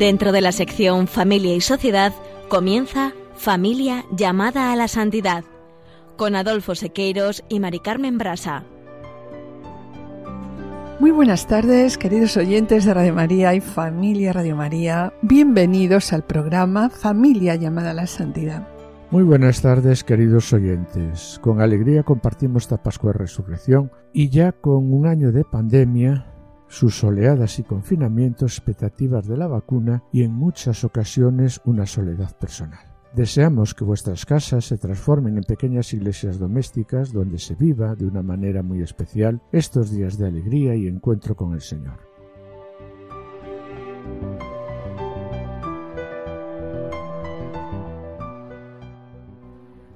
Dentro de la sección Familia y Sociedad comienza Familia llamada a la santidad con Adolfo Sequeiros y Mari Carmen Brasa. Muy buenas tardes, queridos oyentes de Radio María y familia Radio María. Bienvenidos al programa Familia llamada a la santidad. Muy buenas tardes, queridos oyentes. Con alegría compartimos esta Pascua de Resurrección y ya con un año de pandemia, sus oleadas y confinamientos, expectativas de la vacuna y en muchas ocasiones una soledad personal. Deseamos que vuestras casas se transformen en pequeñas iglesias domésticas donde se viva de una manera muy especial estos días de alegría y encuentro con el Señor.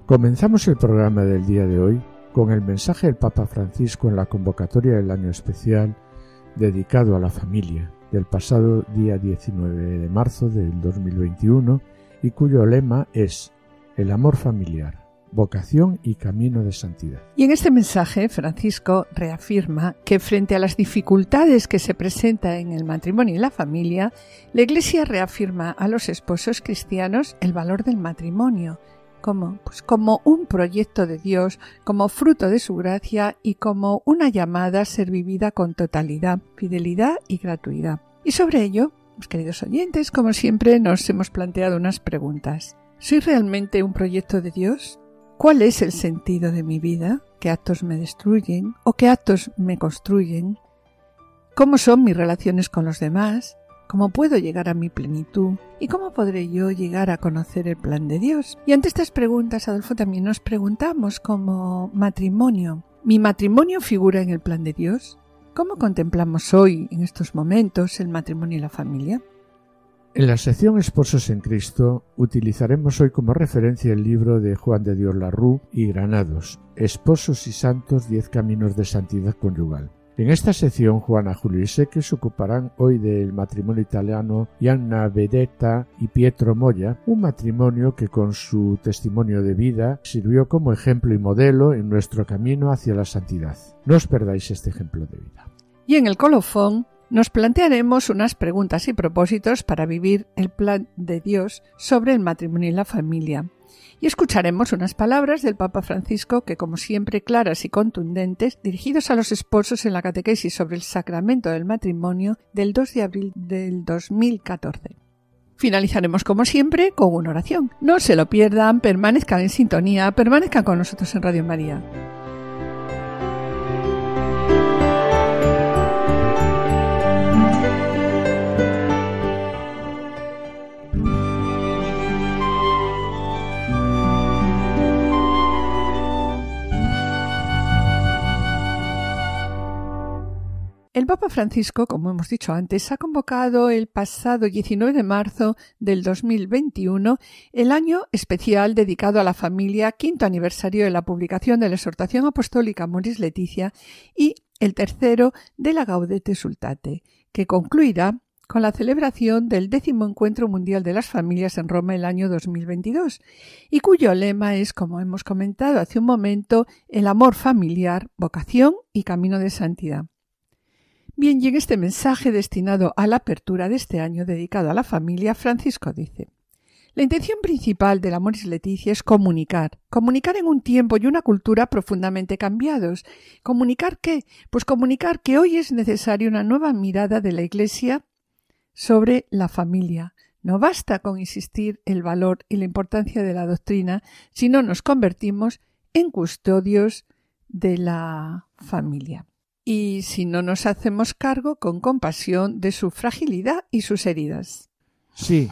Comenzamos el programa del día de hoy con el mensaje del Papa Francisco en la convocatoria del año especial dedicado a la familia del pasado día 19 de marzo del 2021 y cuyo lema es el amor familiar, vocación y camino de santidad. Y en este mensaje Francisco reafirma que frente a las dificultades que se presentan en el matrimonio y la familia, la Iglesia reafirma a los esposos cristianos el valor del matrimonio, como, pues como un proyecto de Dios, como fruto de su gracia y como una llamada a ser vivida con totalidad, fidelidad y gratuidad. Y sobre ello, mis queridos oyentes, como siempre, nos hemos planteado unas preguntas. ¿Soy realmente un proyecto de Dios? ¿Cuál es el sentido de mi vida? ¿Qué actos me destruyen o qué actos me construyen? ¿Cómo son mis relaciones con los demás? ¿Cómo puedo llegar a mi plenitud? ¿Y cómo podré yo llegar a conocer el plan de Dios? Y ante estas preguntas, Adolfo, también nos preguntamos como matrimonio. ¿Mi matrimonio figura en el plan de Dios? ¿Cómo contemplamos hoy, en estos momentos, el matrimonio y la familia? En la sección Esposos en Cristo utilizaremos hoy como referencia el libro de Juan de Dios Larrú y Granados, Esposos y Santos, Diez Caminos de Santidad Conyugal. En esta sección, Juana, Julio y Seque se ocuparán hoy del matrimonio italiano Gianna Vedetta y Pietro Moya, un matrimonio que con su testimonio de vida sirvió como ejemplo y modelo en nuestro camino hacia la santidad. No os perdáis este ejemplo de vida. Y en el colofón nos plantearemos unas preguntas y propósitos para vivir el plan de Dios sobre el matrimonio y la familia y escucharemos unas palabras del Papa Francisco que, como siempre, claras y contundentes, dirigidos a los esposos en la catequesis sobre el sacramento del matrimonio del 2 de abril del 2014. Finalizaremos como siempre con una oración. No se lo pierdan, permanezcan en sintonía, permanezcan con nosotros en Radio María. El Papa Francisco, como hemos dicho antes, ha convocado el pasado 19 de marzo del 2021 el año especial dedicado a la familia, quinto aniversario de la publicación de la exhortación apostólica Moris Leticia y el tercero de la Gaudete Sultate, que concluirá con la celebración del décimo Encuentro Mundial de las Familias en Roma el año 2022, y cuyo lema es, como hemos comentado hace un momento, el amor familiar, vocación y camino de santidad. Bien, y en este mensaje destinado a la apertura de este año dedicado a la familia, Francisco dice La intención principal del Amoris Leticia es comunicar, comunicar en un tiempo y una cultura profundamente cambiados. ¿Comunicar qué? Pues comunicar que hoy es necesaria una nueva mirada de la Iglesia sobre la familia. No basta con insistir el valor y la importancia de la doctrina, si no nos convertimos en custodios de la familia y si no nos hacemos cargo con compasión de su fragilidad y sus heridas. Sí,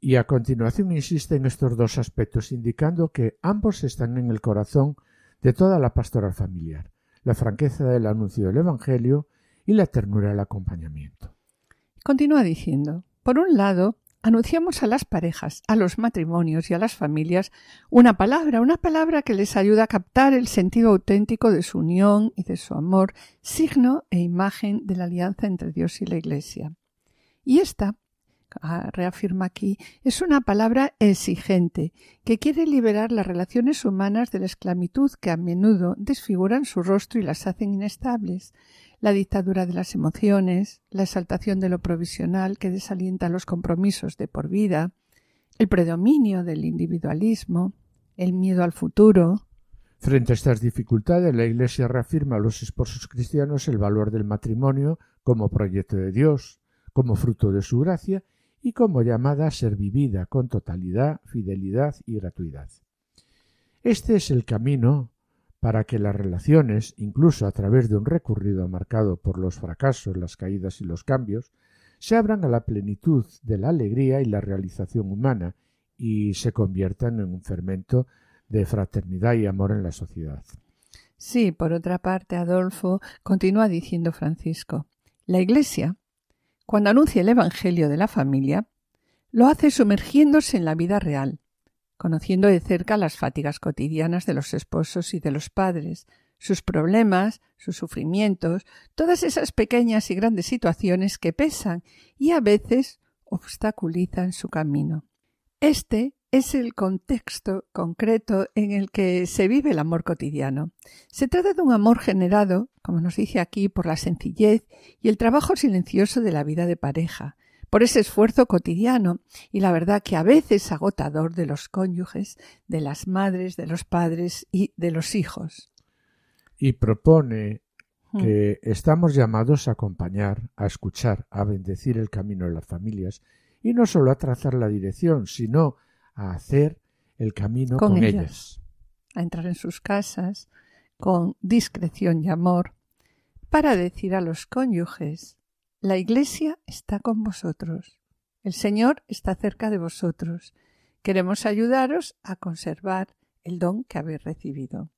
y a continuación insiste en estos dos aspectos, indicando que ambos están en el corazón de toda la pastoral familiar, la franqueza del anuncio del Evangelio y la ternura del acompañamiento. Continúa diciendo, por un lado, anunciamos a las parejas, a los matrimonios y a las familias una palabra, una palabra que les ayuda a captar el sentido auténtico de su unión y de su amor, signo e imagen de la alianza entre Dios y la Iglesia. Y esta, ah, reafirma aquí, es una palabra exigente, que quiere liberar las relaciones humanas de la esclavitud que a menudo desfiguran su rostro y las hacen inestables. La dictadura de las emociones, la exaltación de lo provisional que desalienta los compromisos de por vida, el predominio del individualismo, el miedo al futuro. Frente a estas dificultades, la Iglesia reafirma a los esposos cristianos el valor del matrimonio como proyecto de Dios, como fruto de su gracia y como llamada a ser vivida con totalidad, fidelidad y gratuidad. Este es el camino para que las relaciones, incluso a través de un recorrido marcado por los fracasos, las caídas y los cambios, se abran a la plenitud de la alegría y la realización humana y se conviertan en un fermento de fraternidad y amor en la sociedad. Sí, por otra parte, Adolfo continúa diciendo Francisco, la Iglesia, cuando anuncia el Evangelio de la familia, lo hace sumergiéndose en la vida real, conociendo de cerca las fatigas cotidianas de los esposos y de los padres, sus problemas, sus sufrimientos, todas esas pequeñas y grandes situaciones que pesan y a veces obstaculizan su camino. Este es el contexto concreto en el que se vive el amor cotidiano. Se trata de un amor generado, como nos dice aquí, por la sencillez y el trabajo silencioso de la vida de pareja, por ese esfuerzo cotidiano y la verdad que a veces agotador de los cónyuges, de las madres, de los padres y de los hijos. Y propone hmm. que estamos llamados a acompañar, a escuchar, a bendecir el camino de las familias y no solo a trazar la dirección, sino a hacer el camino con, ellas. ellas. A entrar en sus casas con discreción y amor para decir a los cónyuges la Iglesia está con vosotros. El Señor está cerca de vosotros. Queremos ayudaros a conservar el don que habéis recibido.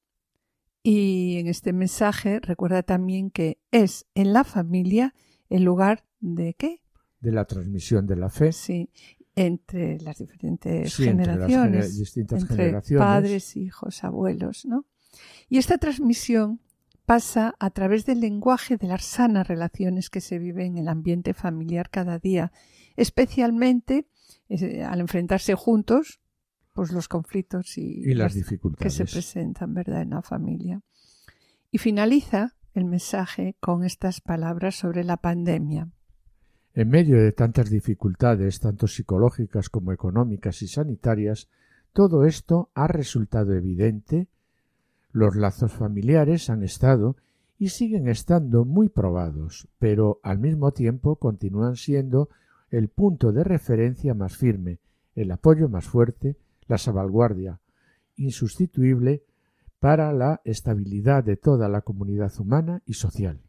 Y en este mensaje recuerda también que es en la familia el lugar de qué? De la transmisión de la fe. Sí, entre las diferentes generaciones, entre, distintas entre generaciones. padres, hijos, abuelos, ¿no? Y esta transmisión pasa a través del lenguaje de las sanas relaciones que se viven en el ambiente familiar cada día, especialmente eh, al enfrentarse juntos pues los conflictos y, las dificultades que se presentan verdad en la familia. Y finaliza el mensaje con estas palabras sobre la pandemia. En medio de tantas dificultades, tanto psicológicas como económicas y sanitarias, todo esto ha resultado evidente los lazos familiares han estado y siguen estando muy probados, pero al mismo tiempo continúan siendo el punto de referencia más firme, el apoyo más fuerte, la salvaguardia insustituible para la estabilidad de toda la comunidad humana y social.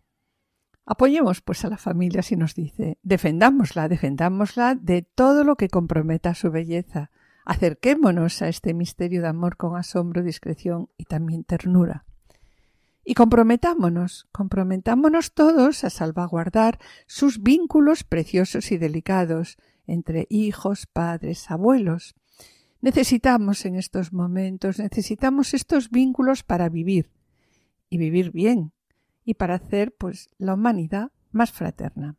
Apoyemos pues a la familia si nos dice, defendámosla, defendámosla de todo lo que comprometa su belleza, Acerquémonos a este misterio de amor con asombro, discreción y también ternura. Y comprometámonos, comprometámonos todos a salvaguardar sus vínculos preciosos y delicados entre hijos, padres, abuelos. Necesitamos en estos momentos, necesitamos estos vínculos para vivir y vivir bien y para hacer pues la humanidad más fraterna.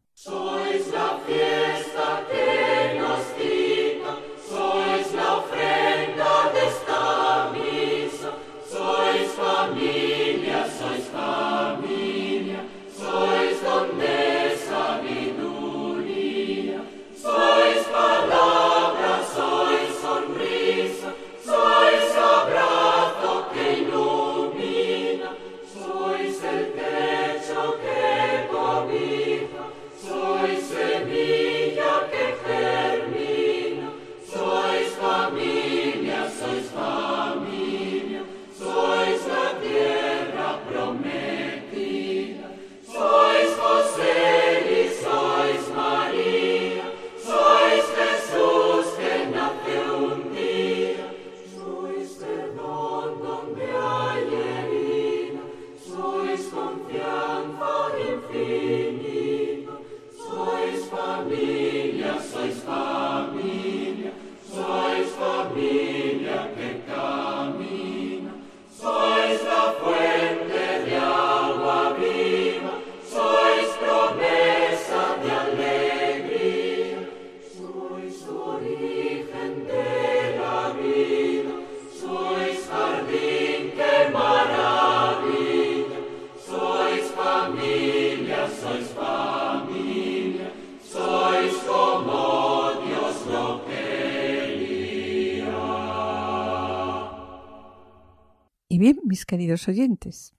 Queridos oyentes,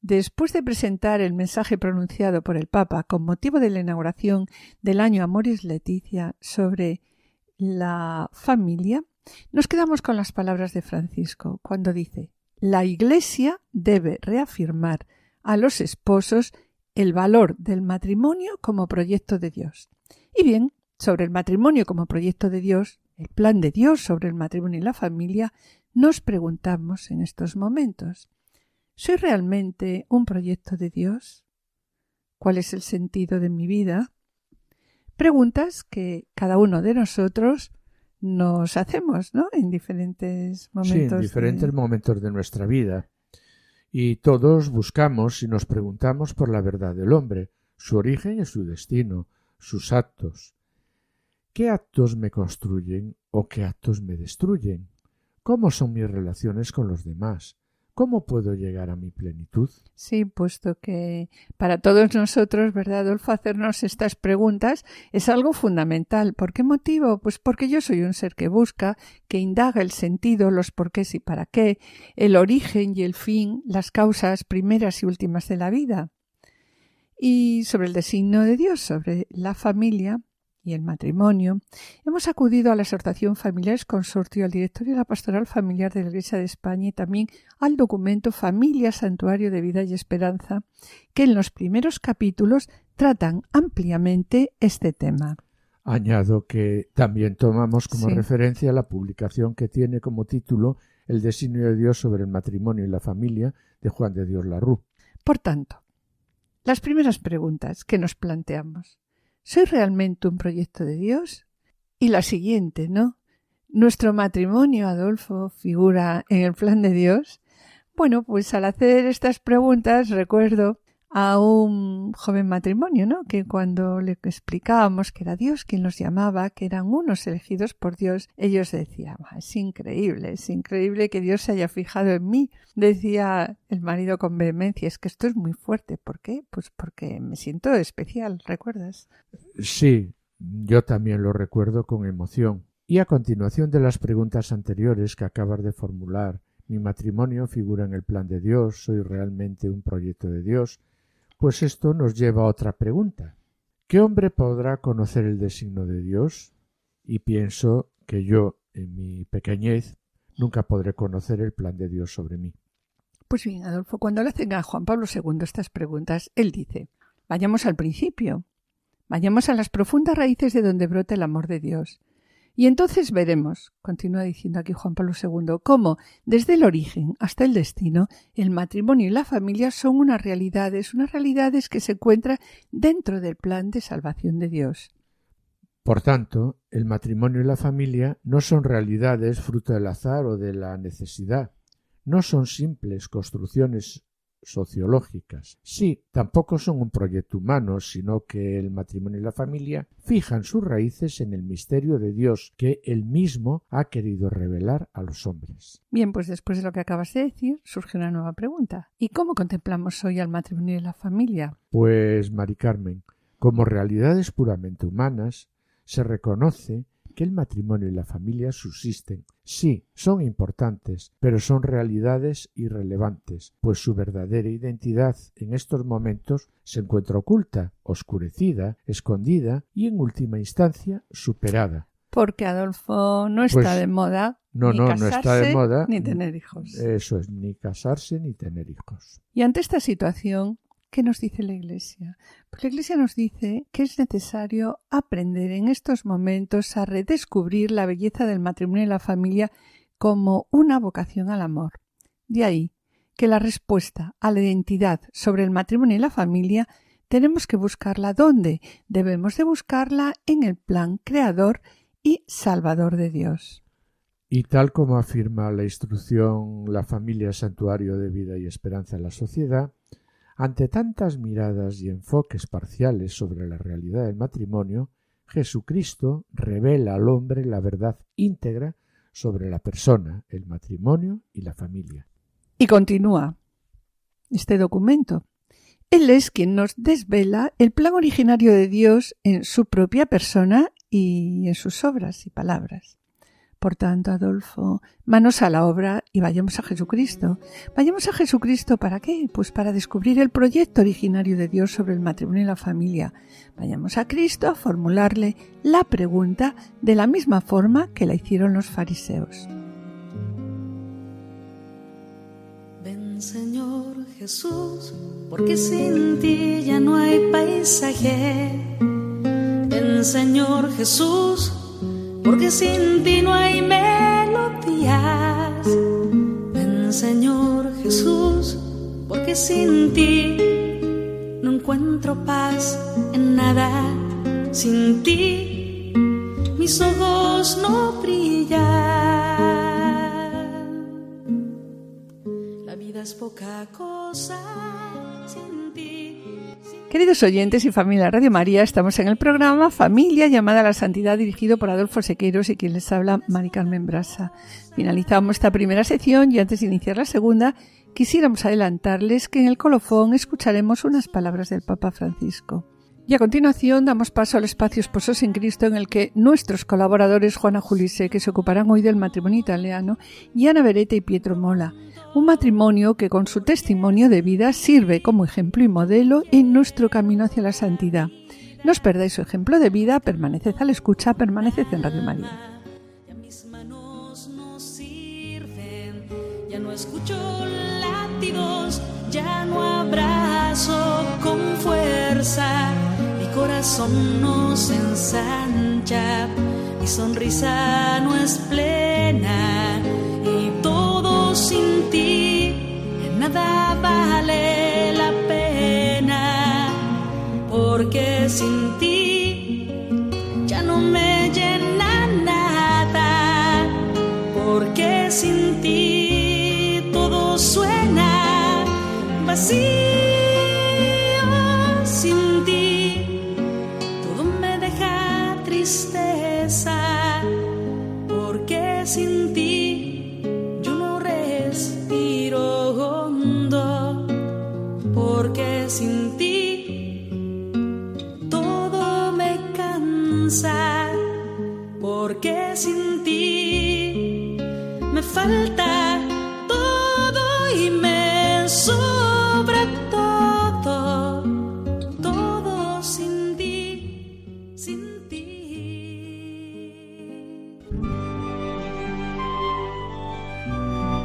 después de presentar el mensaje pronunciado por el Papa con motivo de la inauguración del año Amoris Leticia sobre la familia, nos quedamos con las palabras de Francisco cuando dice la Iglesia debe reafirmar a los esposos el valor del matrimonio como proyecto de Dios. Y bien, sobre el matrimonio como proyecto de Dios, el plan de Dios sobre el matrimonio y la familia, nos preguntamos en estos momentos ¿Soy realmente un proyecto de Dios? ¿Cuál es el sentido de mi vida? Preguntas que cada uno de nosotros nos hacemos, ¿no? En diferentes momentos. Sí, en diferentes momentos de nuestra vida. Y todos buscamos y nos preguntamos por la verdad del hombre, su origen y su destino, sus actos. ¿Qué actos me construyen o qué actos me destruyen? ¿Cómo son mis relaciones con los demás? ¿Cómo puedo llegar a mi plenitud? Sí, puesto que para todos nosotros, ¿verdad, Adolfo? Hacernos estas preguntas es algo fundamental. ¿Por qué motivo? Pues porque yo soy un ser que busca, que indaga el sentido, los porqués y para qué, el origen y el fin, las causas primeras y últimas de la vida. Y sobre el designio de Dios, sobre la familia, y el matrimonio, hemos acudido a la exhortación Familiares Consortio, al directorio de la Pastoral Familiar de la Iglesia de España y también al documento Familia Santuario de Vida y Esperanza, que en los primeros capítulos tratan ampliamente este tema. Añado que también tomamos como referencia la publicación que tiene como título El designio de Dios sobre el matrimonio y la familia de Juan de Dios Larrú. Por tanto, las primeras preguntas que nos planteamos. ¿Soy realmente un proyecto de Dios? Y la siguiente, ¿no? ¿Nuestro matrimonio, Adolfo, figura en el plan de Dios? Bueno, pues al hacer estas preguntas recuerdo a un joven matrimonio, ¿no? Que cuando le explicábamos que era Dios quien los llamaba, que eran unos elegidos por Dios, ellos decían, es increíble, es increíble que Dios se haya fijado en mí. Decía el marido con vehemencia, es que esto es muy fuerte. ¿Por qué? Pues porque me siento especial, ¿recuerdas? Sí, yo también lo recuerdo con emoción. Y a continuación de las preguntas anteriores que acabas de formular, mi matrimonio figura en el plan de Dios, soy realmente un proyecto de Dios, pues esto nos lleva a otra pregunta. ¿Qué hombre podrá conocer el designio de Dios? Y pienso que yo, en mi pequeñez, nunca podré conocer el plan de Dios sobre mí. Pues bien, Adolfo, cuando le hacen a Juan Pablo II estas preguntas, él dice, vayamos al principio, vayamos a las profundas raíces de donde brota el amor de Dios, y entonces veremos, continúa diciendo aquí Juan Pablo II, cómo desde el origen hasta el destino el matrimonio y la familia son unas realidades, unas realidades que se encuentran dentro del plan de salvación de Dios. Por tanto, el matrimonio y la familia no son realidades fruto del azar o de la necesidad, no son simples construcciones sociológicas. Sí, tampoco son un proyecto humano, sino que el matrimonio y la familia fijan sus raíces en el misterio de Dios que él mismo ha querido revelar a los hombres. Bien, pues después de lo que acabas de decir, surge una nueva pregunta. ¿Y cómo contemplamos hoy al matrimonio y la familia? Pues, Mari Carmen, como realidades puramente humanas, se reconoce que el matrimonio y la familia subsisten. Sí, son importantes, pero son realidades irrelevantes, pues su verdadera identidad en estos momentos se encuentra oculta, oscurecida, escondida y en última instancia superada. Porque Adolfo no está Pues, de moda No, ni no, no casarse, está de moda. ni tener hijos. Eso es, ni casarse ni tener hijos. Y ante esta situación, ¿qué nos dice la Iglesia? Pues la Iglesia nos dice que es necesario aprender en estos momentos a redescubrir la belleza del matrimonio y la familia como una vocación al amor. De ahí que la respuesta a la identidad sobre el matrimonio y la familia tenemos que buscarla ¿dónde? Debemos de buscarla en el plan creador y salvador de Dios. Y tal como afirma la instrucción La familia santuario de vida y esperanza en la sociedad, ante tantas miradas y enfoques parciales sobre la realidad del matrimonio, Jesucristo revela al hombre la verdad íntegra sobre la persona, el matrimonio y la familia. Y continúa este documento. Él es quien nos desvela el plan originario de Dios en su propia persona y en sus obras y palabras. Por tanto, Adolfo, manos a la obra y vayamos a Jesucristo. Vayamos a Jesucristo para qué? Pues para descubrir el proyecto originario de Dios sobre el matrimonio y la familia. Vayamos a Cristo a formularle la pregunta de la misma forma que la hicieron los fariseos. Ven Señor Jesús, porque sin ti ya no hay paisaje. Ven Señor Jesús porque sin ti no hay melodías. Ven Señor Jesús, porque sin ti no encuentro paz en nada. Sin ti mis ojos no brillan. La vida es poca cosa sin ti. Queridos oyentes y familia Radio María, estamos en el programa Familia llamada a la Santidad dirigido por Adolfo Sequeiros y quien les habla Mari Carmen Brasa. Finalizamos esta primera sección y antes de iniciar la segunda, quisiéramos adelantarles que en el colofón escucharemos unas palabras del Papa Francisco. Y a continuación damos paso al espacio Esposos en Cristo en el que nuestros colaboradores Juana Julise, que se ocuparán hoy del matrimonio italiano, y Ana Beretta y Pietro Mola, un matrimonio que con su testimonio de vida sirve como ejemplo y modelo en nuestro camino hacia la santidad. No os perdáis su ejemplo de vida, permaneced a la escucha, permaneced en Radio María. Ya mis manos no sirven, ya no escucho latidos, ya no abrazo con fuerza, corazón no se ensancha, mi sonrisa no es plena y todo sin ti, nada vale la pena, porque sin ti ya no me llena nada, porque sin ti todo suena vacío,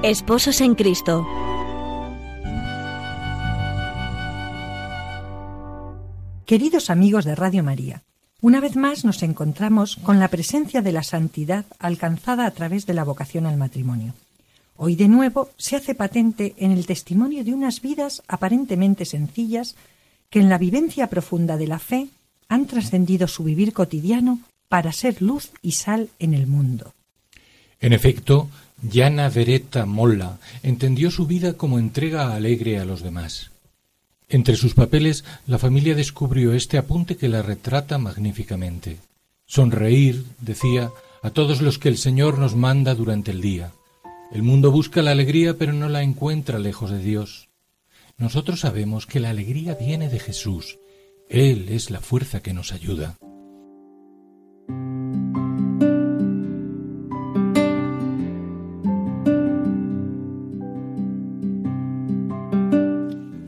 Esposos en Cristo. Queridos amigos de Radio María, una vez más nos encontramos con la presencia de la santidad alcanzada a través de la vocación al matrimonio. Hoy de nuevo se hace patente en el testimonio de unas vidas aparentemente sencillas que en la vivencia profunda de la fe han trascendido su vivir cotidiano para ser luz y sal en el mundo. En efecto, Yana Vereta Molla entendió su vida como entrega alegre a los demás. Entre sus papeles, la familia descubrió este apunte que la retrata magníficamente. Sonreír, decía, a todos los que el Señor nos manda durante el día. El mundo busca la alegría, pero no la encuentra lejos de Dios. Nosotros sabemos que la alegría viene de Jesús. Él es la fuerza que nos ayuda.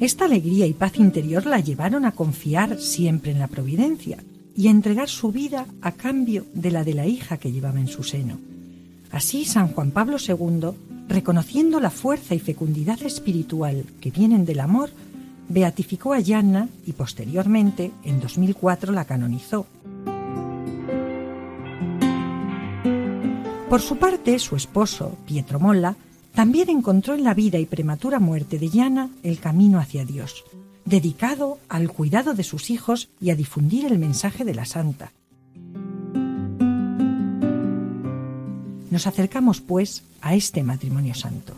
Esta alegría y paz interior la llevaron a confiar siempre en la providencia y a entregar su vida a cambio de la de la hija que llevaba en su seno. Así San Juan Pablo II, reconociendo la fuerza y fecundidad espiritual que vienen del amor, beatificó a Yanna y posteriormente, en 2004, la canonizó. Por su parte, su esposo, Pietro Molla, también encontró en la vida y prematura muerte de Yana el camino hacia Dios, dedicado al cuidado de sus hijos y a difundir el mensaje de la santa. Nos acercamos, pues, a este matrimonio santo.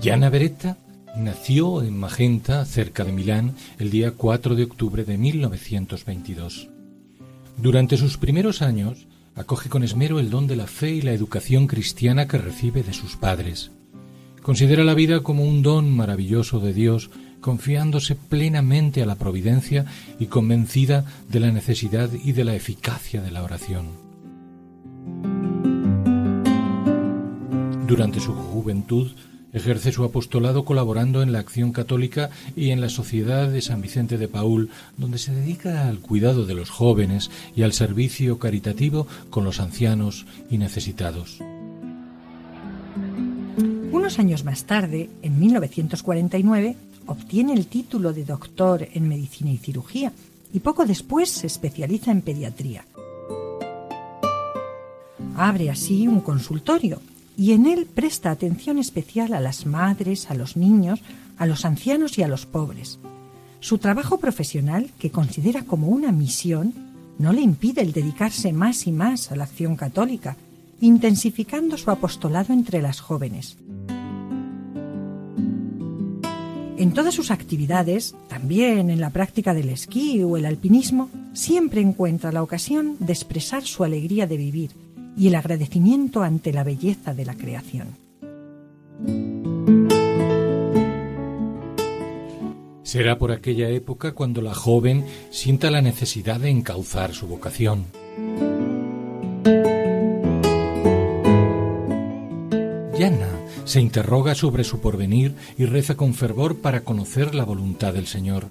Yana Beretta nació en Magenta, cerca de Milán, el día 4 de octubre de 1922. Durante sus primeros años, acoge con esmero el don de la fe y la educación cristiana que recibe de sus padres. Considera la vida como un don maravilloso de Dios confiándose plenamente a la providencia y convencida de la necesidad y de la eficacia de la oración. Durante su juventud ejerce su apostolado colaborando en la acción católica y en la Sociedad de San Vicente de Paul, donde se dedica al cuidado de los jóvenes y al servicio caritativo con los ancianos y necesitados. Unos años más tarde, en 1949, obtiene el título de doctor en medicina y cirugía y poco después se especializa en pediatría. Abre así un consultorio y en él presta atención especial a las madres, a los niños, a los ancianos y a los pobres. Su trabajo profesional, que considera como una misión, no le impide el dedicarse más y más a la acción católica, intensificando su apostolado entre las jóvenes. En todas sus actividades, también en la práctica del esquí o el alpinismo, siempre encuentra la ocasión de expresar su alegría de vivir y el agradecimiento ante la belleza de la creación. Será por aquella época cuando la joven sienta la necesidad de encauzar su vocación. Yana se interroga sobre su porvenir y reza con fervor para conocer la voluntad del Señor.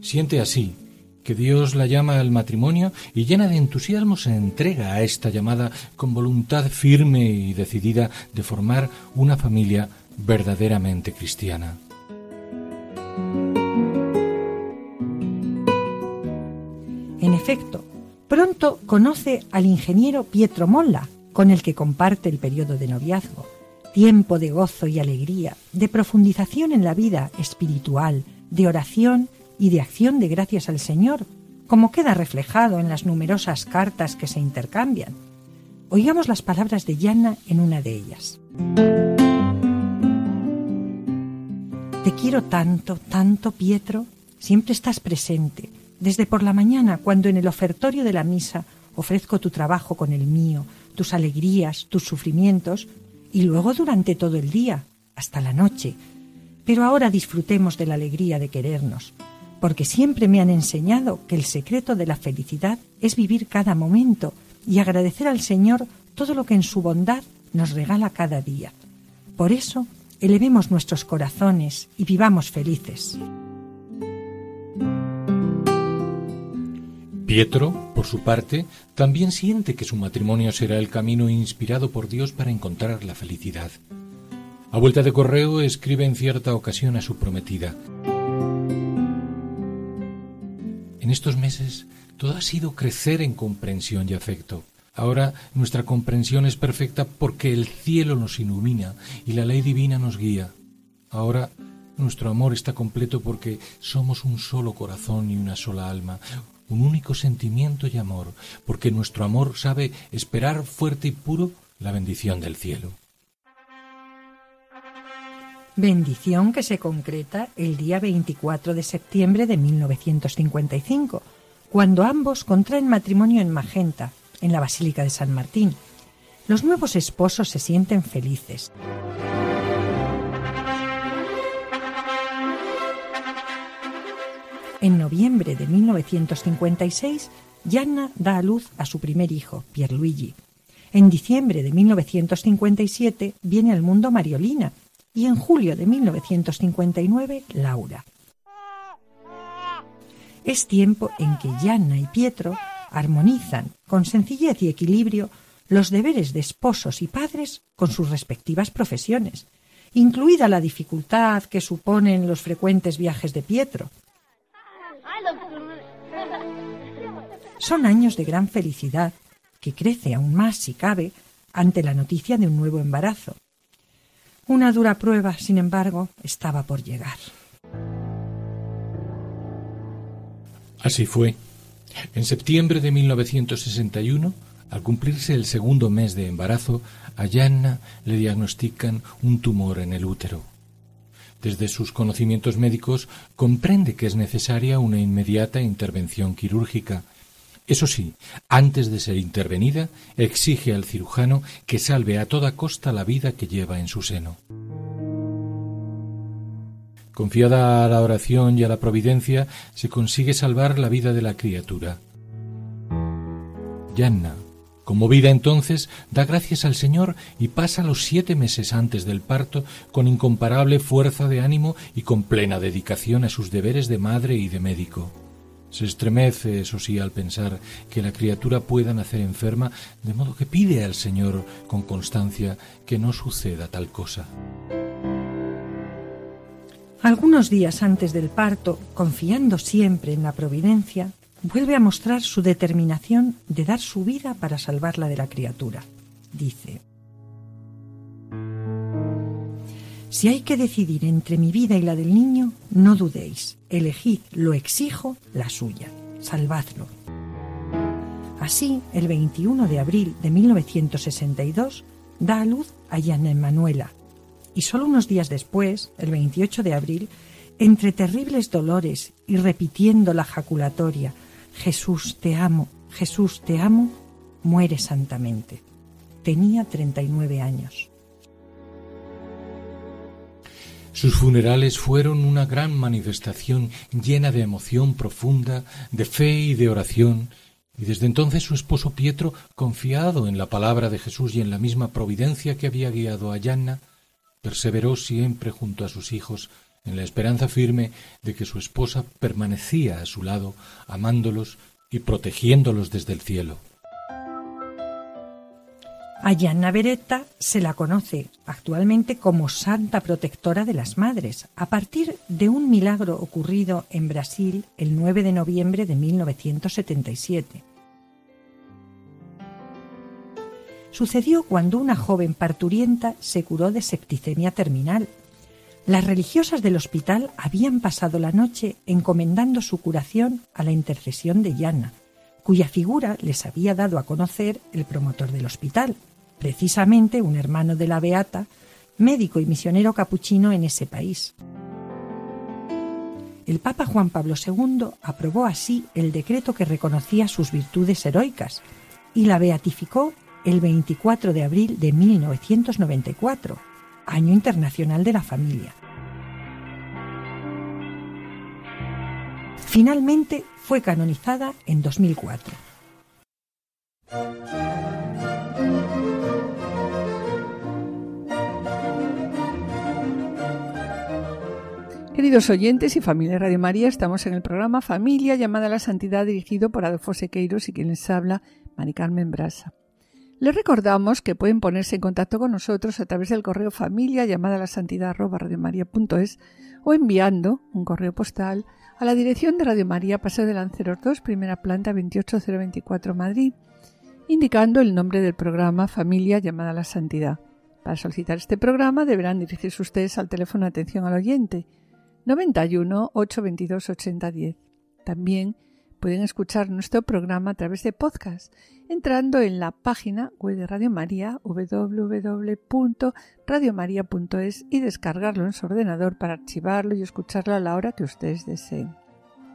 Siente así que Dios la llama al matrimonio y llena de entusiasmo se entrega a esta llamada con voluntad firme y decidida de formar una familia verdaderamente cristiana. En efecto, pronto conoce al ingeniero Pietro Molla, con el que comparte el periodo de noviazgo, tiempo de gozo y alegría, de profundización en la vida espiritual, de oración y de acción de gracias al Señor, como queda reflejado en las numerosas cartas que se intercambian. Oigamos las palabras de Yanna en una de ellas. Te quiero tanto, tanto, Pietro, siempre estás presente, desde por la mañana, cuando en el ofertorio de la misa ofrezco tu trabajo con el mío, tus alegrías, tus sufrimientos, y luego durante todo el día, hasta la noche. Pero ahora disfrutemos de la alegría de querernos, porque siempre me han enseñado que el secreto de la felicidad es vivir cada momento y agradecer al Señor todo lo que en su bondad nos regala cada día. Por eso, elevemos nuestros corazones y vivamos felices. Pietro, por su parte, también siente que su matrimonio será el camino inspirado por Dios para encontrar la felicidad. A vuelta de correo escribe en cierta ocasión a su prometida. En estos meses todo ha sido crecer en comprensión y afecto. Ahora nuestra comprensión es perfecta porque el cielo nos ilumina y la ley divina nos guía. Ahora nuestro amor está completo porque somos un solo corazón y una sola alma, un único sentimiento y amor, porque nuestro amor sabe esperar fuerte y puro la bendición del cielo. Bendición que se concreta el día 24 de septiembre de 1955, cuando ambos contraen matrimonio en Magenta, en la Basílica de San Martín. Los nuevos esposos se sienten felices. En noviembre de 1956, Gianna da a luz a su primer hijo, Pierluigi. En diciembre de 1957 viene al mundo Mariolina, y en julio de 1959 Laura. Es tiempo en que Yanna y Pietro armonizan con sencillez y equilibrio los deberes de esposos y padres con sus respectivas profesiones, incluida la dificultad que suponen los frecuentes viajes de Pietro. Son años de gran felicidad, que crece aún más, si cabe, ante la noticia de un nuevo embarazo. Una dura prueba, sin embargo, estaba por llegar. Así fue. En septiembre de 1961, al cumplirse el segundo mes de embarazo, a Yanna le diagnostican un tumor en el útero. Desde sus conocimientos médicos comprende que es necesaria una inmediata intervención quirúrgica eso sí, antes de ser intervenida, exige al cirujano que salve a toda costa la vida que lleva en su seno. Confiada a la oración y a la providencia, se consigue salvar la vida de la criatura. Yanna, Conmovida entonces, da gracias al Señor y pasa los siete meses antes del parto con incomparable fuerza de ánimo y con plena dedicación a sus deberes de madre y de médico. Se estremece, eso sí, al pensar que la criatura pueda nacer enferma, de modo que pide al Señor con constancia que no suceda tal cosa. Algunos días antes del parto, confiando siempre en la providencia, vuelve a mostrar su determinación de dar su vida para salvarla de la criatura. Dice, Si hay que decidir entre mi vida y la del niño, no dudéis, elegid, lo exijo, la suya, salvadlo. Así, el 21 de abril de 1962, da a luz a Yana Emanuela, y solo unos días después, el 28 de abril, entre terribles dolores y repitiendo la jaculatoria, Jesús te amo, Jesús te amo, muere santamente. Tenía 39 años. Sus funerales fueron una gran manifestación llena de emoción profunda, de fe y de oración, y desde entonces su esposo Pietro, confiado en la palabra de Jesús y en la misma providencia que había guiado a Yanna, perseveró siempre junto a sus hijos en la esperanza firme de que su esposa permanecía a su lado, amándolos y protegiéndolos desde el cielo. A Gianna Beretta se la conoce actualmente como Santa Protectora de las Madres, a partir de un milagro ocurrido en Brasil el 9 de noviembre de 1977. Sucedió cuando una joven parturienta se curó de septicemia terminal las religiosas del hospital habían pasado la noche encomendando su curación a la intercesión de Yana, cuya figura les había dado a conocer el promotor del hospital, precisamente un hermano de la Beata, médico y misionero capuchino en ese país. El Papa Juan Pablo II aprobó así el decreto que reconocía sus virtudes heroicas y la beatificó el 24 de abril de 1994 Año Internacional de la Familia. Finalmente fue canonizada en 2004. Queridos oyentes y familia Radio María, estamos en el programa Familia llamada a la Santidad dirigido por Adolfo Sequeiros y quien les habla, Mari Carmen Brasa. Les recordamos que pueden ponerse en contacto con nosotros a través del correo familia llamada a la santidad o enviando un correo postal a la dirección de Radio María, Paseo de Lanceros 2, primera planta 28024 Madrid, indicando el nombre del programa Familia llamada a la Santidad. Para solicitar este programa deberán dirigirse ustedes al teléfono de atención al oyente 91 822 8010. También pueden escuchar nuestro programa a través de podcast entrando en la página web de Radio María www.radiomaria.es y descargarlo en su ordenador para archivarlo y escucharlo a la hora que ustedes deseen.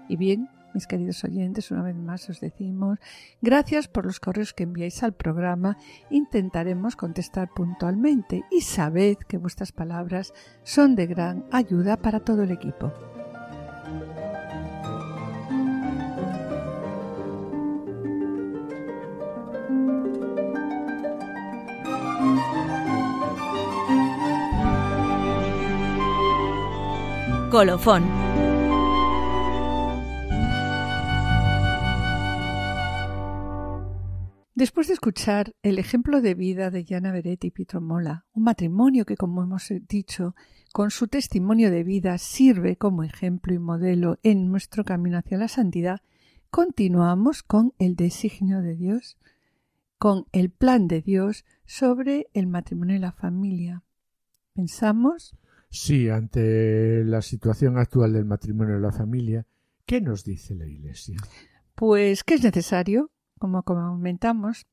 Y bien, mis queridos oyentes, una vez más os decimos gracias por los correos que enviáis al programa. Intentaremos contestar puntualmente y sabed que vuestras palabras son de gran ayuda para todo el equipo. Colofón. Después de escuchar el ejemplo de vida de Jana Beretti y Pietro Mola, un matrimonio que, como hemos dicho, con su testimonio de vida sirve como ejemplo y modelo en nuestro camino hacia la santidad, continuamos con el designio de Dios, con el plan de Dios sobre el matrimonio y la familia. Pensamos Sí, ante la situación actual del matrimonio y la familia, ¿qué nos dice la Iglesia? Pues que es necesario, como comentamos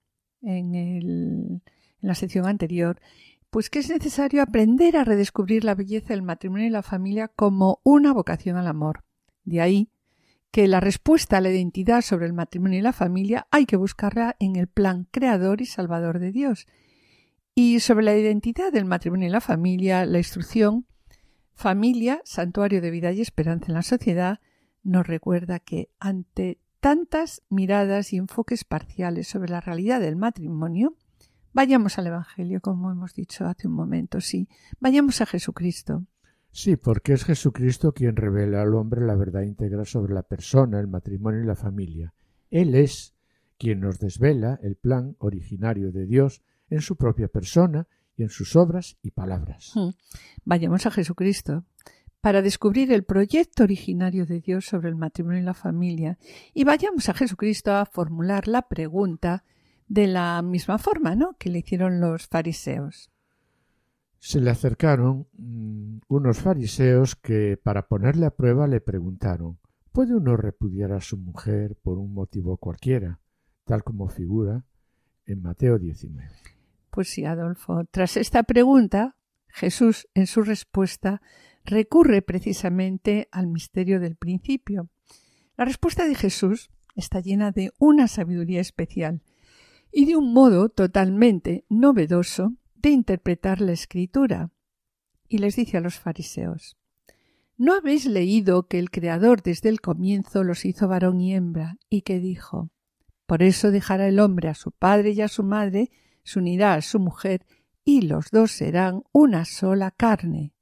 en, en la sección anterior, pues que es necesario aprender a redescubrir la belleza del matrimonio y la familia como una vocación al amor. De ahí que la respuesta a la identidad sobre el matrimonio y la familia hay que buscarla en el plan creador y salvador de Dios, y sobre la identidad del matrimonio y la familia, la instrucción Familia, santuario de vida y esperanza en la sociedad, nos recuerda que ante tantas miradas y enfoques parciales sobre la realidad del matrimonio, vayamos al Evangelio, como hemos dicho hace un momento, sí, vayamos a Jesucristo. Sí, porque es Jesucristo quien revela al hombre la verdad íntegra sobre la persona, el matrimonio y la familia. Él es quien nos desvela el plan originario de Dios en su propia persona y en sus obras y palabras. Hmm. Vayamos a Jesucristo para descubrir el proyecto originario de Dios sobre el matrimonio y la familia y vayamos a Jesucristo a formular la pregunta de la misma forma ¿no? que le hicieron los fariseos. Se le acercaron mm, unos fariseos que, para ponerle a prueba, le preguntaron ¿Puede uno repudiar a su mujer por un motivo cualquiera, tal como figura en Mateo 19? Pues sí, Adolfo. Tras esta pregunta, Jesús, en su respuesta, recurre precisamente al misterio del principio. La respuesta de Jesús está llena de una sabiduría especial y de un modo totalmente novedoso de interpretar la escritura. Y les dice a los fariseos ¿No habéis leído que el Creador desde el comienzo los hizo varón y hembra, y que dijo Por eso dejará el hombre a su padre y a su madre, se unirá a su mujer, y los dos serán una sola carne.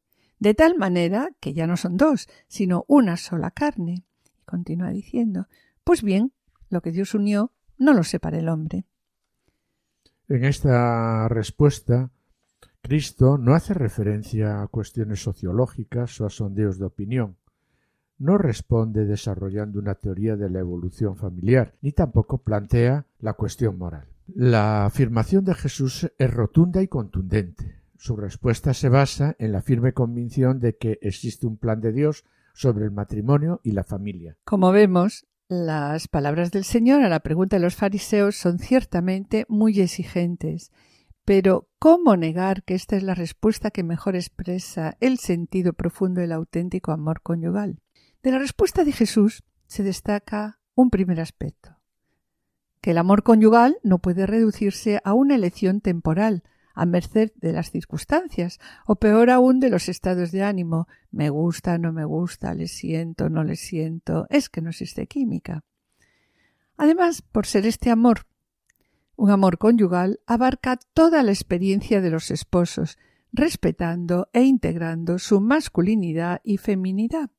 De tal manera que ya no son dos, sino una sola carne. Y continúa diciendo Pues bien, lo que Dios unió, no lo separa el hombre. En esta respuesta, Cristo no hace referencia a cuestiones sociológicas o a sondeos de opinión. No responde desarrollando una teoría de la evolución familiar, ni tampoco plantea la cuestión moral. La afirmación de Jesús es rotunda y contundente. Su respuesta se basa en la firme convicción de que existe un plan de Dios sobre el matrimonio y la familia. Como vemos, las palabras del Señor a la pregunta de los fariseos son ciertamente muy exigentes. Pero, ¿cómo negar que esta es la respuesta que mejor expresa el sentido profundo del auténtico amor conyugal? De la respuesta de Jesús se destaca un primer aspecto, que el amor conyugal no puede reducirse a una elección temporal, a merced de las circunstancias, o peor aún de los estados de ánimo me gusta, no me gusta, le siento, no le siento, es que no existe química. Además, por ser este amor un amor conyugal, abarca toda la experiencia de los esposos, respetando e integrando su masculinidad y feminidad.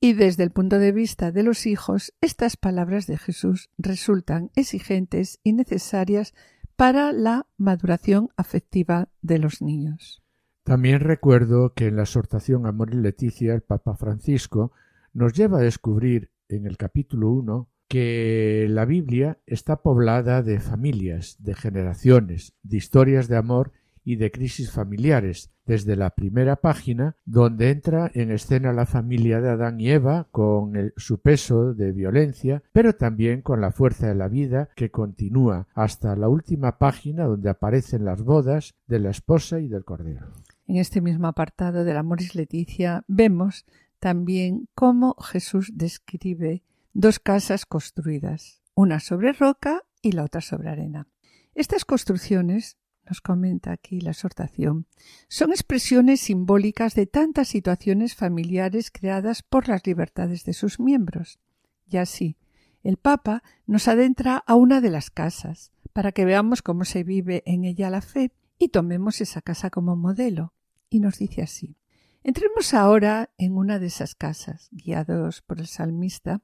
Y desde el punto de vista de los hijos, estas palabras de Jesús resultan exigentes y necesarias para la maduración afectiva de los niños. También recuerdo que en la exhortación Amor y Leticia el Papa Francisco nos lleva a descubrir en el capítulo 1 que la Biblia está poblada de familias, de generaciones, de historias de amor y de crisis familiares, desde la primera página, donde entra en escena la familia de Adán y Eva con su peso de violencia, pero también con la fuerza de la vida que continúa hasta la última página donde aparecen las bodas de la esposa y del cordero. En este mismo apartado del Amoris Leticia vemos también cómo Jesús describe dos casas construidas, una sobre roca y la otra sobre arena. Estas construcciones nos comenta aquí la exhortación, son expresiones simbólicas de tantas situaciones familiares creadas por las libertades de sus miembros. Y así, el Papa nos adentra a una de las casas, para que veamos cómo se vive en ella la fe y tomemos esa casa como modelo. Y nos dice así. Entremos ahora en una de esas casas, guiados por el salmista,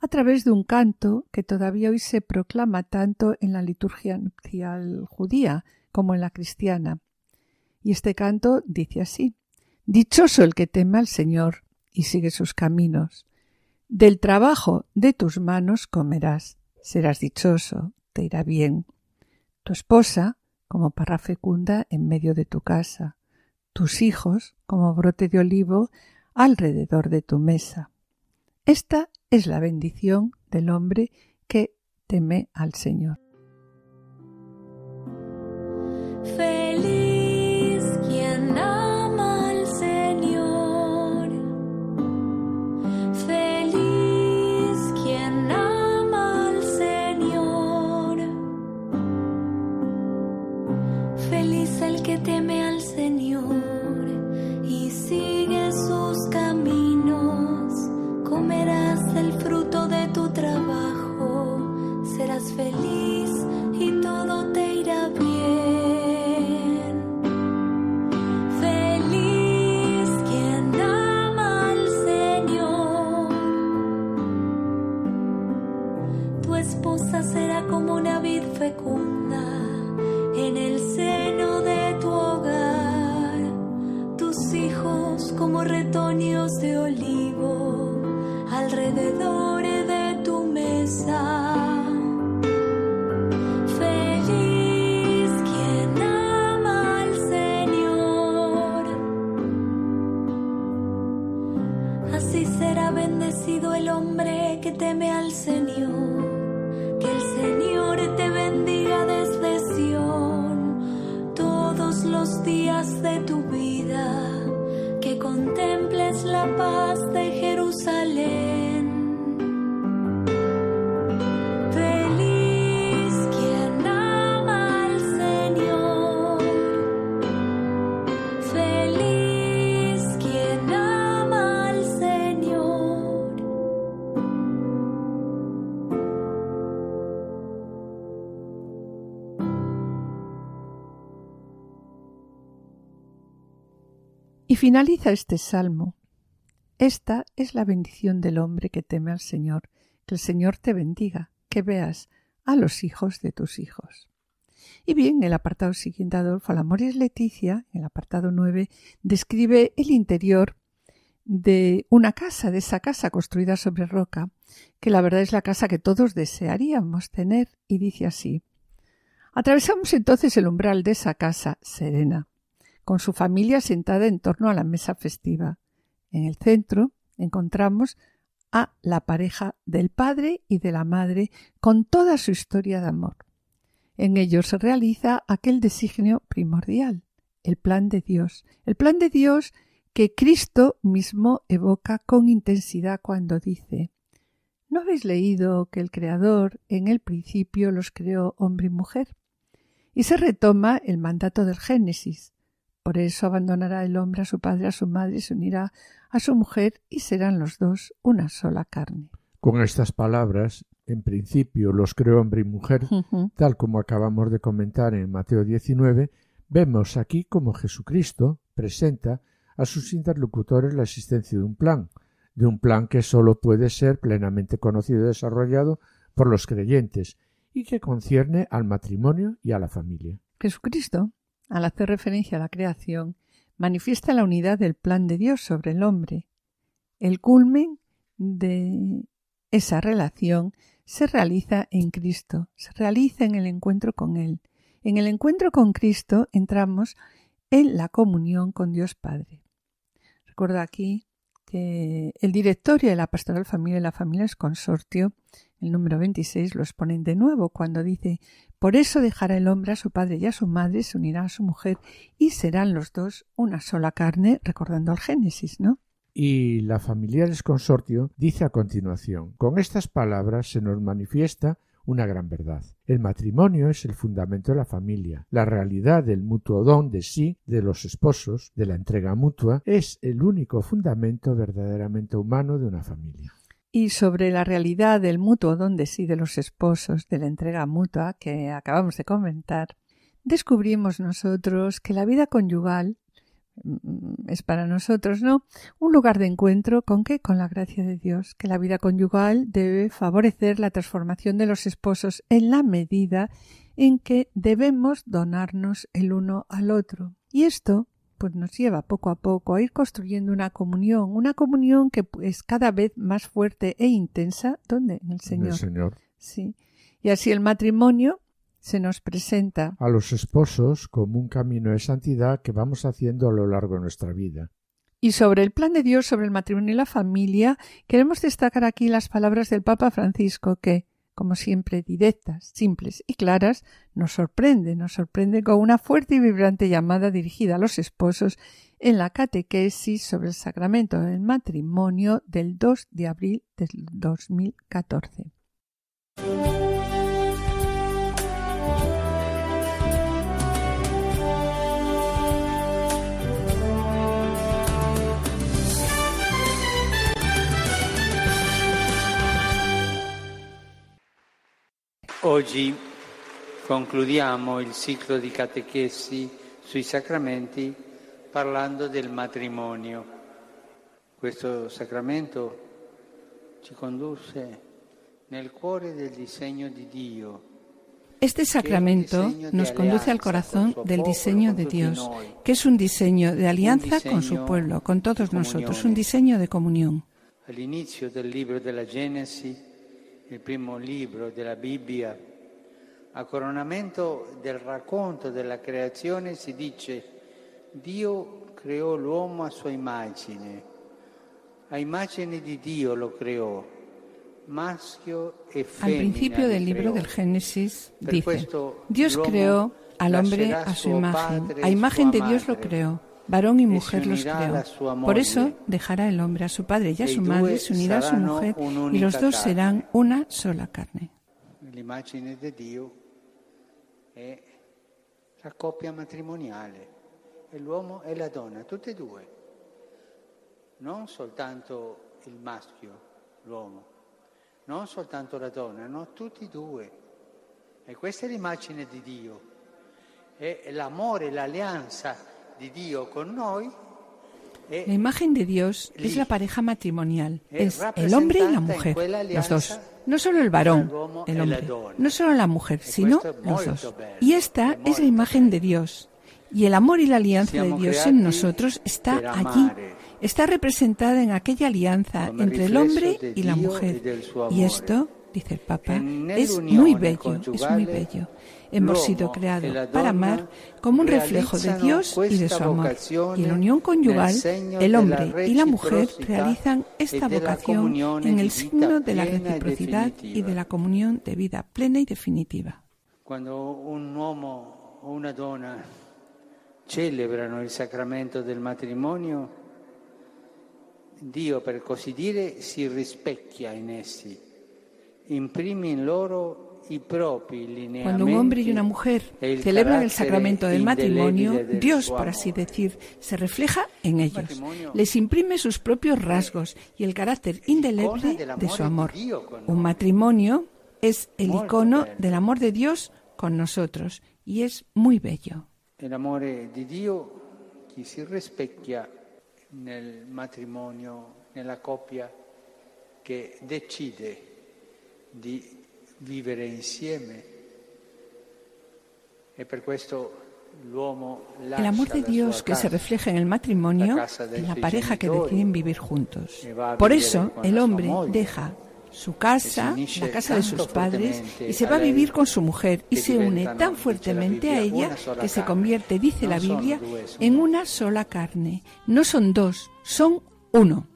a través de un canto que todavía hoy se proclama tanto en la liturgia nupcial judía como en la cristiana. Y este canto dice así Dichoso el que teme al Señor y sigue sus caminos. Del trabajo de tus manos comerás, serás dichoso, te irá bien. Tu esposa como parra fecunda en medio de tu casa, tus hijos como brote de olivo alrededor de tu mesa. Esta es la bendición del hombre que teme al Señor. 飞。Finaliza este salmo. Esta es la bendición del hombre que teme al Señor. Que el Señor te bendiga, que veas a los hijos de tus hijos. Y bien, el apartado siguiente, Adolfo, al amor es Leticia, el apartado 9, describe el interior de una casa, de esa casa construida sobre roca, que la verdad es la casa que todos desearíamos tener, y dice así. Atravesamos entonces el umbral de esa casa serena, con su familia sentada en torno a la mesa festiva. En el centro encontramos a la pareja del padre y de la madre con toda su historia de amor. En ellos se realiza aquel designio primordial, el plan de Dios, el plan de Dios que Cristo mismo evoca con intensidad cuando dice ¿No habéis leído que el Creador en el principio los creó hombre y mujer? Y se retoma el mandato del Génesis. Por eso abandonará el hombre a su padre, a su madre, y se unirá a su mujer, y serán los dos una sola carne. Con estas palabras, en principio los creó hombre y mujer, tal como acabamos de comentar en Mateo 19, vemos aquí como Jesucristo presenta a sus interlocutores la existencia de un plan, de un plan que sólo puede ser plenamente conocido y desarrollado por los creyentes y que concierne al matrimonio y a la familia. Jesucristo, al hacer referencia a la creación, manifiesta la unidad del plan de Dios sobre el hombre. El culmen de esa relación se realiza en Cristo, se realiza en el encuentro con Él. En el encuentro con Cristo entramos en la comunión con Dios Padre. Recuerdo aquí el directorio de la Pastoral Familia y la Familia es Consortio, el número 26, lo exponen de nuevo cuando dice por eso dejará el hombre a su padre y a su madre, se unirá a su mujer y serán los dos una sola carne, recordando al Génesis, ¿no? Y la Familiares Consortio dice a continuación, con estas palabras se nos manifiesta una gran verdad. El matrimonio es el fundamento de la familia. La realidad del mutuo don de sí de los esposos, de la entrega mutua, es el único fundamento verdaderamente humano de una familia. Y sobre la realidad del mutuo don de sí de los esposos, de la entrega mutua que acabamos de comentar, descubrimos nosotros que la vida conyugal es para nosotros, ¿no? Un lugar de encuentro con qué? Con la gracia de Dios, que la vida conyugal debe favorecer la transformación de los esposos en la medida en que debemos donarnos el uno al otro. Y esto pues nos lleva poco a poco a ir construyendo una comunión, una comunión que es cada vez más fuerte e intensa, ¿dónde? En el En Señor. El Señor. Sí. Y así el matrimonio se nos presenta A los esposos como un camino de santidad que vamos haciendo a lo largo de nuestra vida. Y sobre el plan de Dios sobre el matrimonio y la familia, queremos destacar aquí las palabras del Papa Francisco que, como siempre directas, simples y claras, nos sorprende, nos sorprende con una fuerte y vibrante llamada dirigida a los esposos en la catequesis sobre el sacramento del matrimonio del 2 de abril del 2014. Oggi concludiamo il ciclo di catechesi sui sacramenti parlando del matrimonio. Questo sacramento ci conduce nel cuore del disegno di Dio. Este sacramento nos conduce al corazón del diseño de Dios, que es un diseño de alianza con su pueblo, con todos nosotros, un diseño de comunión. Al inicio del libro de la Genesi, il primo libro della Bibbia, a coronamento del racconto della creazione si dice Dio creò l'uomo a sua immagine, a immagine di Dio lo creò, maschio e Al principio del libro del Génesis dice, Dios creó al hombre a su imagen, a imagen de Dios lo creó, varón y mujer los creó. Por eso dejará el hombre a su padre y a su madre, se unirá a su mujer y los dos serán una sola carne. L'immagine di Dio è la coppia matrimoniale, è l'uomo e la donna, tutte e due, non soltanto il maschio, l'uomo, non soltanto la donna, no, tutti e due. E questa è l'immagine di Dio, è l'amore, l'alleanza noi. La imagen de Dios es la pareja matrimonial, es el hombre y la mujer, los dos. No solo el varón, el hombre, no solo la mujer, sino los dos. Y esta es la imagen de Dios. Y el amor y la alianza de Dios en nosotros está allí. Está representada en aquella alianza entre el hombre y la mujer. Y esto, dice el Papa, es muy bello, es muy bello. Hemos sido creados para amar como un reflejo de Dios y de su amor. Y en la unión conyugal, el hombre y la mujer realizan esta vocación en el signo de la reciprocidad y de la comunión de vida plena y definitiva. Cuando un uomo o una donna celebrano il sacramento del matrimonio, Dio, per così dire, si rispecchia in essi, imprime in loro Cuando un hombre y una mujer celebran el sacramento del matrimonio, Dios, por así decir, se refleja en ellos. Les imprime sus propios rasgos y el carácter indeleble de su amor. Un matrimonio es el icono del amor de Dios con nosotros y es muy bello. El amor de Dios que se rispecchia nel matrimonio, nella coppia che decide di vivere insieme. E per questo el amor de Dios que se refleja en el matrimonio, en la pareja que deciden vivir juntos. Por eso el hombre deja su casa, la casa de sus padres, y se va a vivir con su mujer y se une tan fuertemente a ella que se convierte, dice la Biblia, en una sola carne. No son dos, son uno.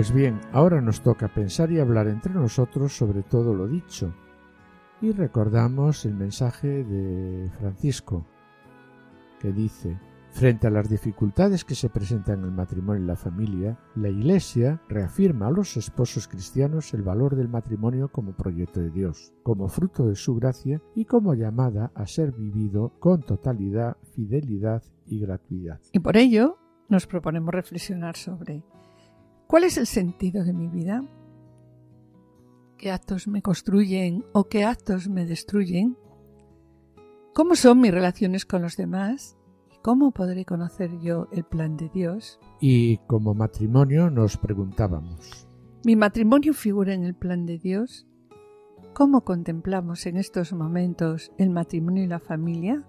Pues bien, ahora nos toca pensar y hablar entre nosotros sobre todo lo dicho. Y recordamos el mensaje de Francisco, que dice, frente a las dificultades que se presentan en el matrimonio y la familia, la Iglesia reafirma a los esposos cristianos el valor del matrimonio como proyecto de Dios, como fruto de su gracia y como llamada a ser vivido con totalidad, fidelidad y gratuidad. Y por ello nos proponemos reflexionar sobre ¿Cuál es el sentido de mi vida? ¿Qué actos me construyen o qué actos me destruyen? ¿Cómo son mis relaciones con los demás? ¿Y cómo podré conocer yo el plan de Dios? Y como matrimonio nos preguntábamos. ¿Mi matrimonio figura en el plan de Dios? ¿Cómo contemplamos en estos momentos el matrimonio y la familia?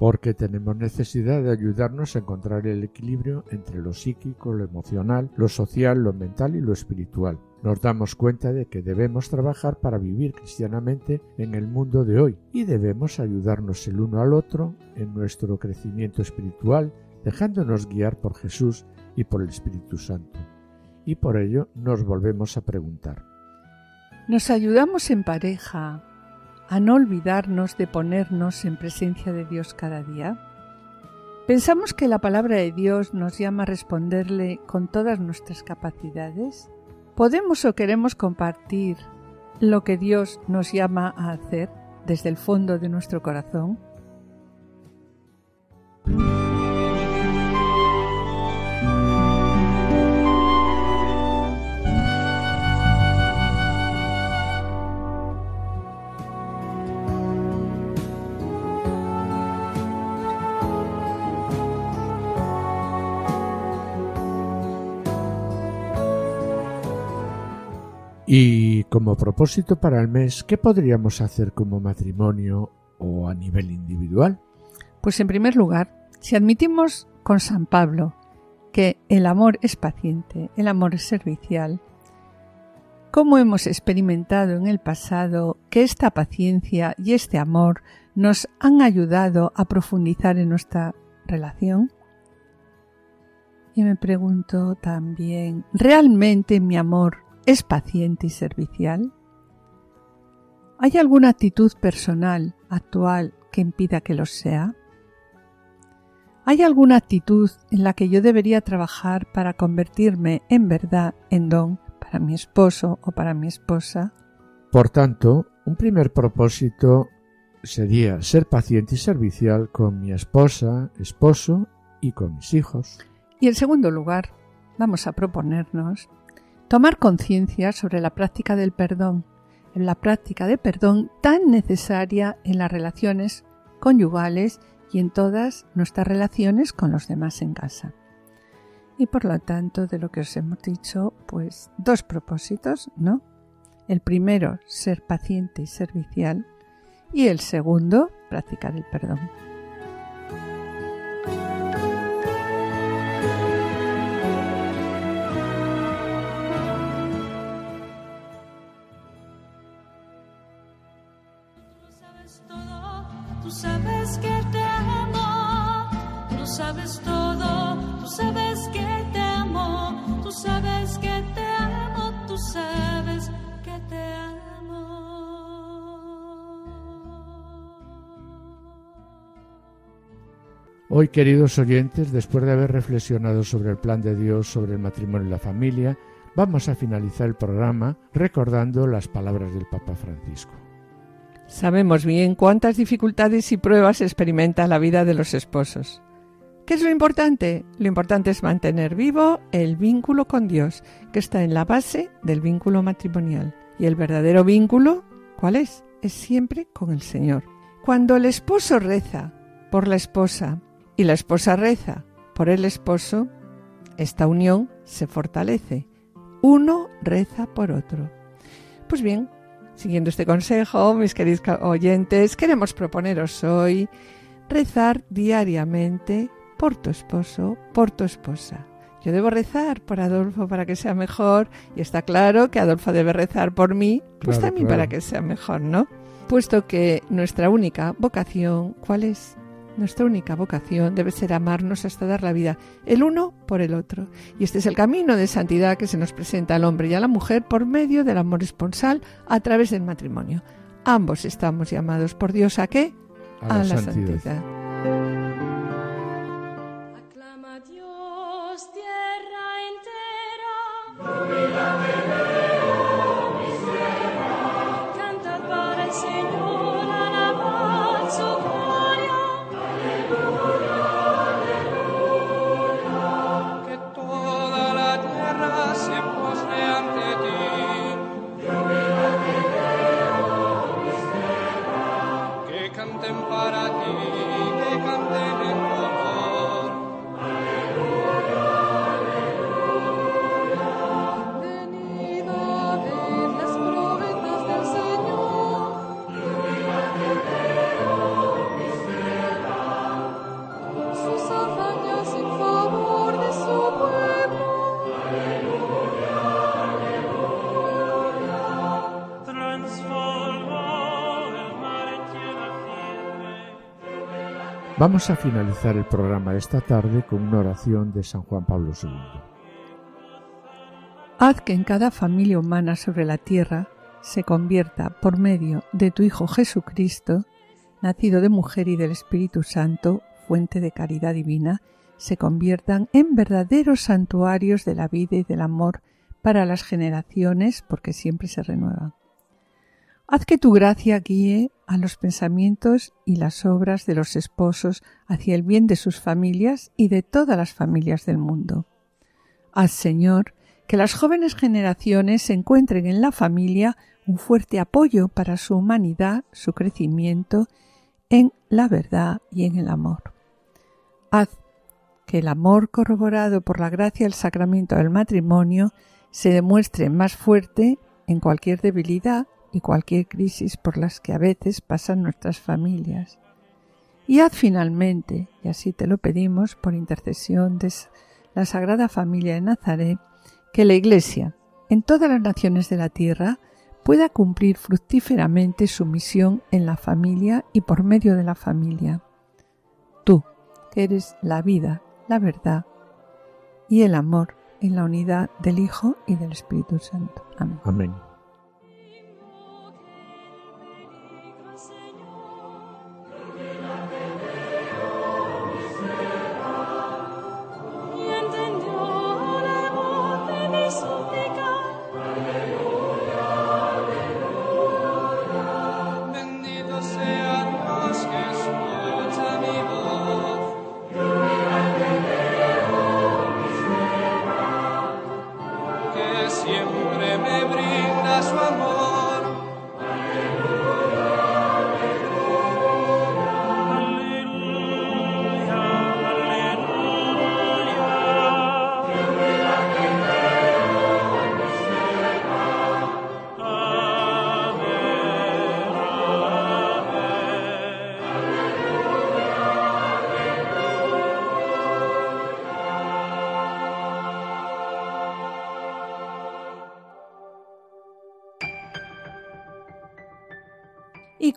Porque tenemos necesidad de ayudarnos a encontrar el equilibrio entre lo psíquico, lo emocional, lo social, lo mental y lo espiritual. Nos damos cuenta de que debemos trabajar para vivir cristianamente en el mundo de hoy y debemos ayudarnos el uno al otro en nuestro crecimiento espiritual, dejándonos guiar por Jesús y por el Espíritu Santo. Y por ello nos volvemos a preguntar. ¿Nos ayudamos en pareja a no olvidarnos de ponernos en presencia de Dios cada día? ¿Pensamos que la palabra de Dios nos llama a responderle con todas nuestras capacidades? ¿Podemos o queremos compartir lo que Dios nos llama a hacer desde el fondo de nuestro corazón? Y como propósito para el mes, ¿qué podríamos hacer como matrimonio o a nivel individual? Pues en primer lugar, si admitimos con San Pablo que el amor es paciente, el amor es servicial, ¿cómo hemos experimentado en el pasado que esta paciencia y este amor nos han ayudado a profundizar en nuestra relación? Y me pregunto también, ¿realmente mi amor ¿Es paciente y servicial? ¿Hay alguna actitud personal actual que impida que lo sea? ¿Hay alguna actitud en la que yo debería trabajar para convertirme en verdad en don para mi esposo o para mi esposa? Por tanto, un primer propósito sería ser paciente y servicial con mi esposa, esposo y con mis hijos. Y en segundo lugar, vamos a proponernos Tomar conciencia sobre la práctica del perdón, la práctica de perdón tan necesaria en las relaciones conyugales y en todas nuestras relaciones con los demás en casa. Y por lo tanto, de lo que os hemos dicho, pues dos propósitos, ¿no? El primero, ser paciente y servicial, y el segundo, practicar el perdón. Sabes que te amo, tú sabes todo, tú sabes que te amo, tú sabes que te amo, tú sabes que te amo. Hoy, queridos oyentes, después de haber reflexionado sobre el plan de Dios, sobre el matrimonio y la familia, vamos a finalizar el programa recordando las palabras del Papa Francisco. Sabemos bien cuántas dificultades y pruebas experimenta la vida de los esposos. ¿Qué es lo importante? Lo importante es mantener vivo el vínculo con Dios, que está en la base del vínculo matrimonial. Y el verdadero vínculo, ¿cuál es? Es siempre con el Señor. Cuando el esposo reza por la esposa y la esposa reza por el esposo, esta unión se fortalece. Uno reza por otro. Pues bien, Siguiendo este consejo, mis queridos oyentes, queremos proponeros hoy rezar diariamente por tu esposo, por tu esposa. Yo debo rezar por Adolfo para que sea mejor y está claro que Adolfo debe rezar por mí, pues también para que sea mejor, ¿no? Puesto que nuestra única vocación, ¿cuál es? Nuestra única vocación debe ser amarnos hasta dar la vida, el uno por el otro. Y este es el camino de santidad que se nos presenta al hombre y a la mujer por medio del amor esponsal a través del matrimonio. Ambos estamos llamados por Dios a qué? A, a la, la, santidad. santidad. Para el Señor. Vamos a finalizar el programa esta tarde con una oración de San Juan Pablo II. Haz que en cada familia humana sobre la tierra se convierta por medio de tu Hijo Jesucristo, nacido de mujer y del Espíritu Santo, fuente de caridad divina, se conviertan en verdaderos santuarios de la vida y del amor para las generaciones porque siempre se renuevan. Haz que tu gracia guíe a los pensamientos y las obras de los esposos hacia el bien de sus familias y de todas las familias del mundo. Haz, Señor, que las jóvenes generaciones encuentren en la familia un fuerte apoyo para su humanidad, su crecimiento en la verdad y en el amor. Haz que el amor corroborado por la gracia del sacramento del matrimonio se demuestre más fuerte en cualquier debilidad y cualquier crisis por las que a veces pasan nuestras familias. Y haz finalmente, y así te lo pedimos por intercesión de la Sagrada Familia de Nazaret, que la Iglesia, en todas las naciones de la tierra, pueda cumplir fructíferamente su misión en la familia y por medio de la familia. Tú, que eres la vida, la verdad y el amor en la unidad del Hijo y del Espíritu Santo. Amén. Amén.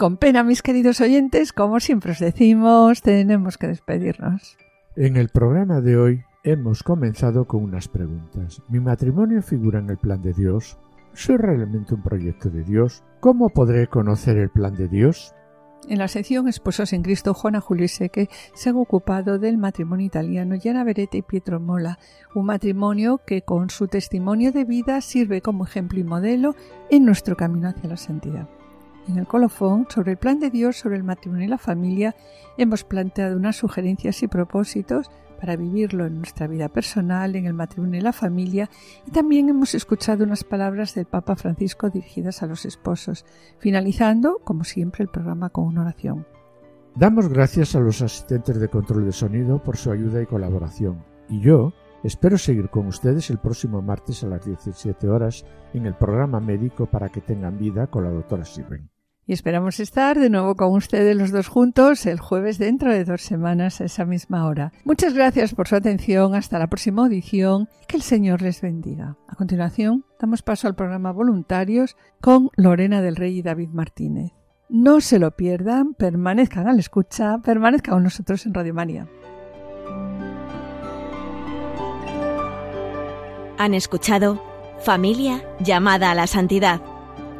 Con pena, mis queridos oyentes, como siempre os decimos, tenemos que despedirnos. En el programa de hoy hemos comenzado con unas preguntas. ¿Mi matrimonio figura en el plan de Dios? ¿Soy realmente un proyecto de Dios? ¿Cómo podré conocer el plan de Dios? En la sección Esposos en Cristo, Juana Julio Seque se han ocupado del matrimonio italiano Gianna Beretta y Pietro Mola, un matrimonio que con su testimonio de vida sirve como ejemplo y modelo en nuestro camino hacia la santidad. En el colofón, sobre el plan de Dios sobre el matrimonio y la familia, hemos planteado unas sugerencias y propósitos para vivirlo en nuestra vida personal, en el matrimonio y la familia, y también hemos escuchado unas palabras del Papa Francisco dirigidas a los esposos, finalizando, como siempre, el programa con una oración. Damos gracias a los asistentes de control de sonido por su ayuda y colaboración, y yo espero seguir con ustedes el próximo martes a las 17 horas en el programa médico para que tengan vida con la doctora Sirven. Y esperamos estar de nuevo con ustedes los dos juntos el jueves dentro de dos semanas a esa misma hora. Muchas gracias por su atención. Hasta la próxima audición. Que el Señor les bendiga. A continuación, damos paso al programa Voluntarios con Lorena del Rey y David Martínez. No se lo pierdan, permanezcan a la escucha, permanezcan con nosotros en Radio María. Han escuchado Familia llamada a la santidad